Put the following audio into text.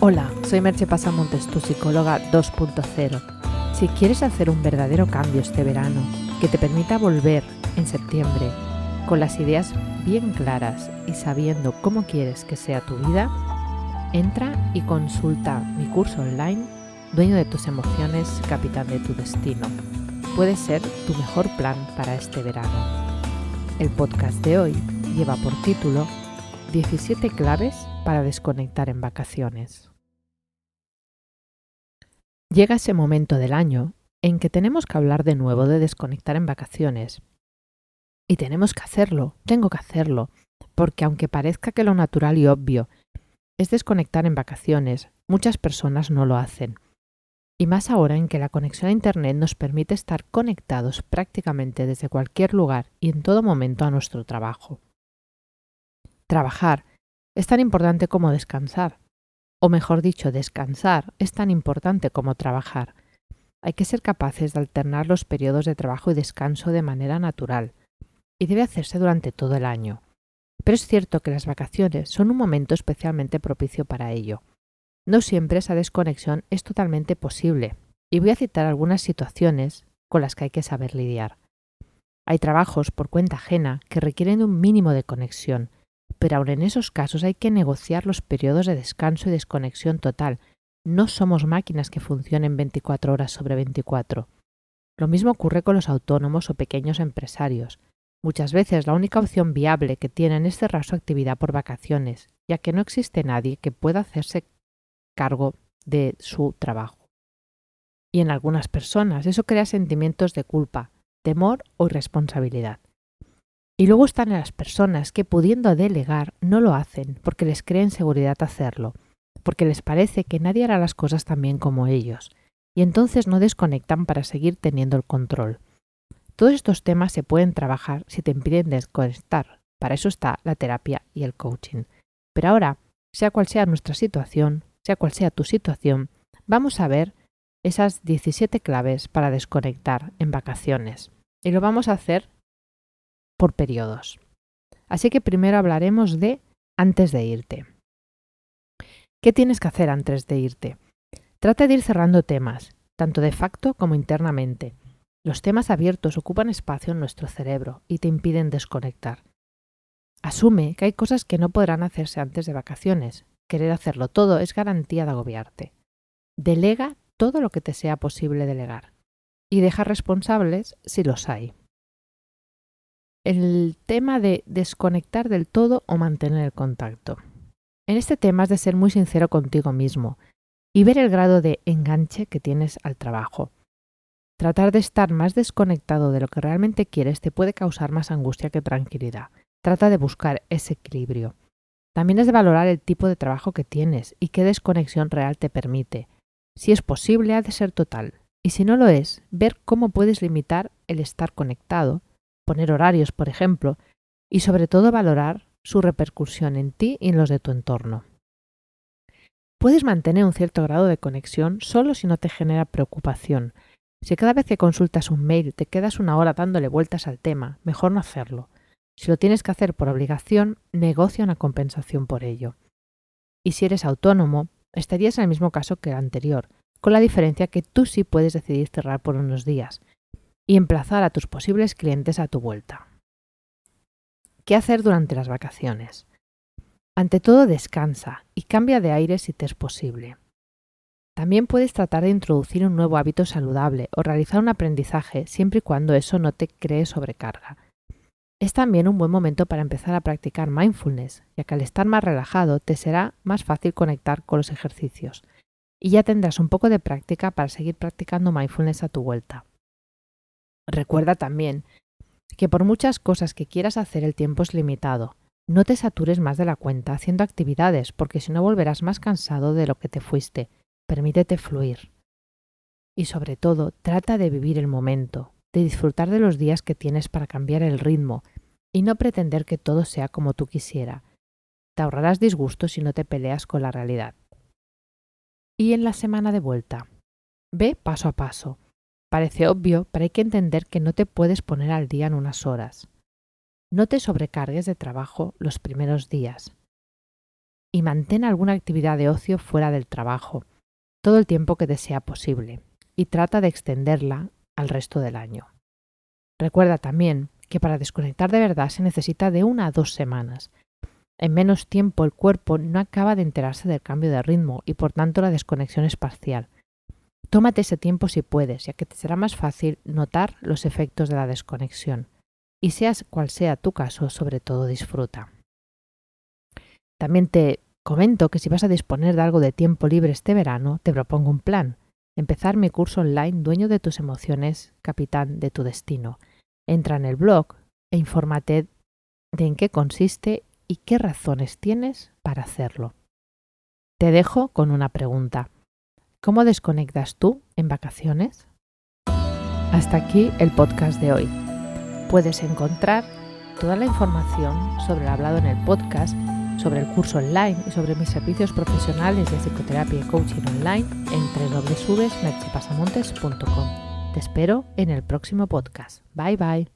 Hola, soy Merche Pasamontes, tu psicóloga 2.0. Si quieres hacer un verdadero cambio este verano que te permita volver en septiembre con las ideas bien claras y sabiendo cómo quieres que sea tu vida, entra y consulta mi curso online Dueño de tus emociones, capitán de tu destino. Puede ser tu mejor plan para este verano. El podcast de hoy lleva por título 17 claves para desconectar en vacaciones. Llega ese momento del año en que tenemos que hablar de nuevo de desconectar en vacaciones. Y tenemos que hacerlo, tengo que hacerlo, porque aunque parezca que lo natural y obvio es desconectar en vacaciones, muchas personas no lo hacen. Y más ahora en que la conexión a Internet nos permite estar conectados prácticamente desde cualquier lugar y en todo momento a nuestro trabajo. Trabajar es tan importante como descansar. O mejor dicho, descansar es tan importante como trabajar. Hay que ser capaces de alternar los periodos de trabajo y descanso de manera natural, y debe hacerse durante todo el año. Pero es cierto que las vacaciones son un momento especialmente propicio para ello. No siempre esa desconexión es totalmente posible, y voy a citar algunas situaciones con las que hay que saber lidiar. Hay trabajos por cuenta ajena que requieren un mínimo de conexión, pero aun en esos casos hay que negociar los periodos de descanso y desconexión total. No somos máquinas que funcionen 24 horas sobre 24. Lo mismo ocurre con los autónomos o pequeños empresarios. Muchas veces la única opción viable que tienen es cerrar su actividad por vacaciones, ya que no existe nadie que pueda hacerse cargo de su trabajo. Y en algunas personas eso crea sentimientos de culpa, temor o irresponsabilidad. Y luego están las personas que pudiendo delegar no lo hacen porque les creen seguridad hacerlo, porque les parece que nadie hará las cosas tan bien como ellos, y entonces no desconectan para seguir teniendo el control. Todos estos temas se pueden trabajar si te impiden desconectar. Para eso está la terapia y el coaching. Pero ahora, sea cual sea nuestra situación, sea cual sea tu situación, vamos a ver esas 17 claves para desconectar en vacaciones. Y lo vamos a hacer por periodos. Así que primero hablaremos de antes de irte. ¿Qué tienes que hacer antes de irte? Trata de ir cerrando temas, tanto de facto como internamente. Los temas abiertos ocupan espacio en nuestro cerebro y te impiden desconectar. Asume que hay cosas que no podrán hacerse antes de vacaciones. Querer hacerlo todo es garantía de agobiarte. Delega todo lo que te sea posible delegar y deja responsables si los hay el tema de desconectar del todo o mantener el contacto. En este tema has de ser muy sincero contigo mismo y ver el grado de enganche que tienes al trabajo. Tratar de estar más desconectado de lo que realmente quieres te puede causar más angustia que tranquilidad. Trata de buscar ese equilibrio. También es de valorar el tipo de trabajo que tienes y qué desconexión real te permite. Si es posible, ha de ser total. Y si no lo es, ver cómo puedes limitar el estar conectado poner horarios, por ejemplo, y sobre todo valorar su repercusión en ti y en los de tu entorno. Puedes mantener un cierto grado de conexión solo si no te genera preocupación. Si cada vez que consultas un mail te quedas una hora dándole vueltas al tema, mejor no hacerlo. Si lo tienes que hacer por obligación, negocia una compensación por ello. Y si eres autónomo, estarías en el mismo caso que el anterior, con la diferencia que tú sí puedes decidir cerrar por unos días, y emplazar a tus posibles clientes a tu vuelta. ¿Qué hacer durante las vacaciones? Ante todo, descansa y cambia de aire si te es posible. También puedes tratar de introducir un nuevo hábito saludable o realizar un aprendizaje siempre y cuando eso no te cree sobrecarga. Es también un buen momento para empezar a practicar mindfulness, ya que al estar más relajado te será más fácil conectar con los ejercicios y ya tendrás un poco de práctica para seguir practicando mindfulness a tu vuelta. Recuerda también que por muchas cosas que quieras hacer el tiempo es limitado. No te satures más de la cuenta haciendo actividades porque si no volverás más cansado de lo que te fuiste. Permítete fluir. Y sobre todo, trata de vivir el momento, de disfrutar de los días que tienes para cambiar el ritmo y no pretender que todo sea como tú quisiera. Te ahorrarás disgustos si no te peleas con la realidad. Y en la semana de vuelta, ve paso a paso Parece obvio, pero hay que entender que no te puedes poner al día en unas horas. No te sobrecargues de trabajo los primeros días. y mantén alguna actividad de ocio fuera del trabajo, todo el tiempo que te sea posible, y trata de extenderla al resto del año. Recuerda también que para desconectar de verdad se necesita de una a dos semanas. En menos tiempo el cuerpo no acaba de enterarse del cambio de ritmo y por tanto la desconexión es parcial. Tómate ese tiempo si puedes, ya que te será más fácil notar los efectos de la desconexión. Y seas cual sea tu caso, sobre todo disfruta. También te comento que si vas a disponer de algo de tiempo libre este verano, te propongo un plan. Empezar mi curso online Dueño de tus emociones, capitán de tu destino. Entra en el blog e infórmate de en qué consiste y qué razones tienes para hacerlo. Te dejo con una pregunta. ¿Cómo desconectas tú en vacaciones? Hasta aquí el podcast de hoy. Puedes encontrar toda la información sobre el hablado en el podcast, sobre el curso online y sobre mis servicios profesionales de psicoterapia y coaching online en www.merchepasamontes.com. Te espero en el próximo podcast. Bye bye.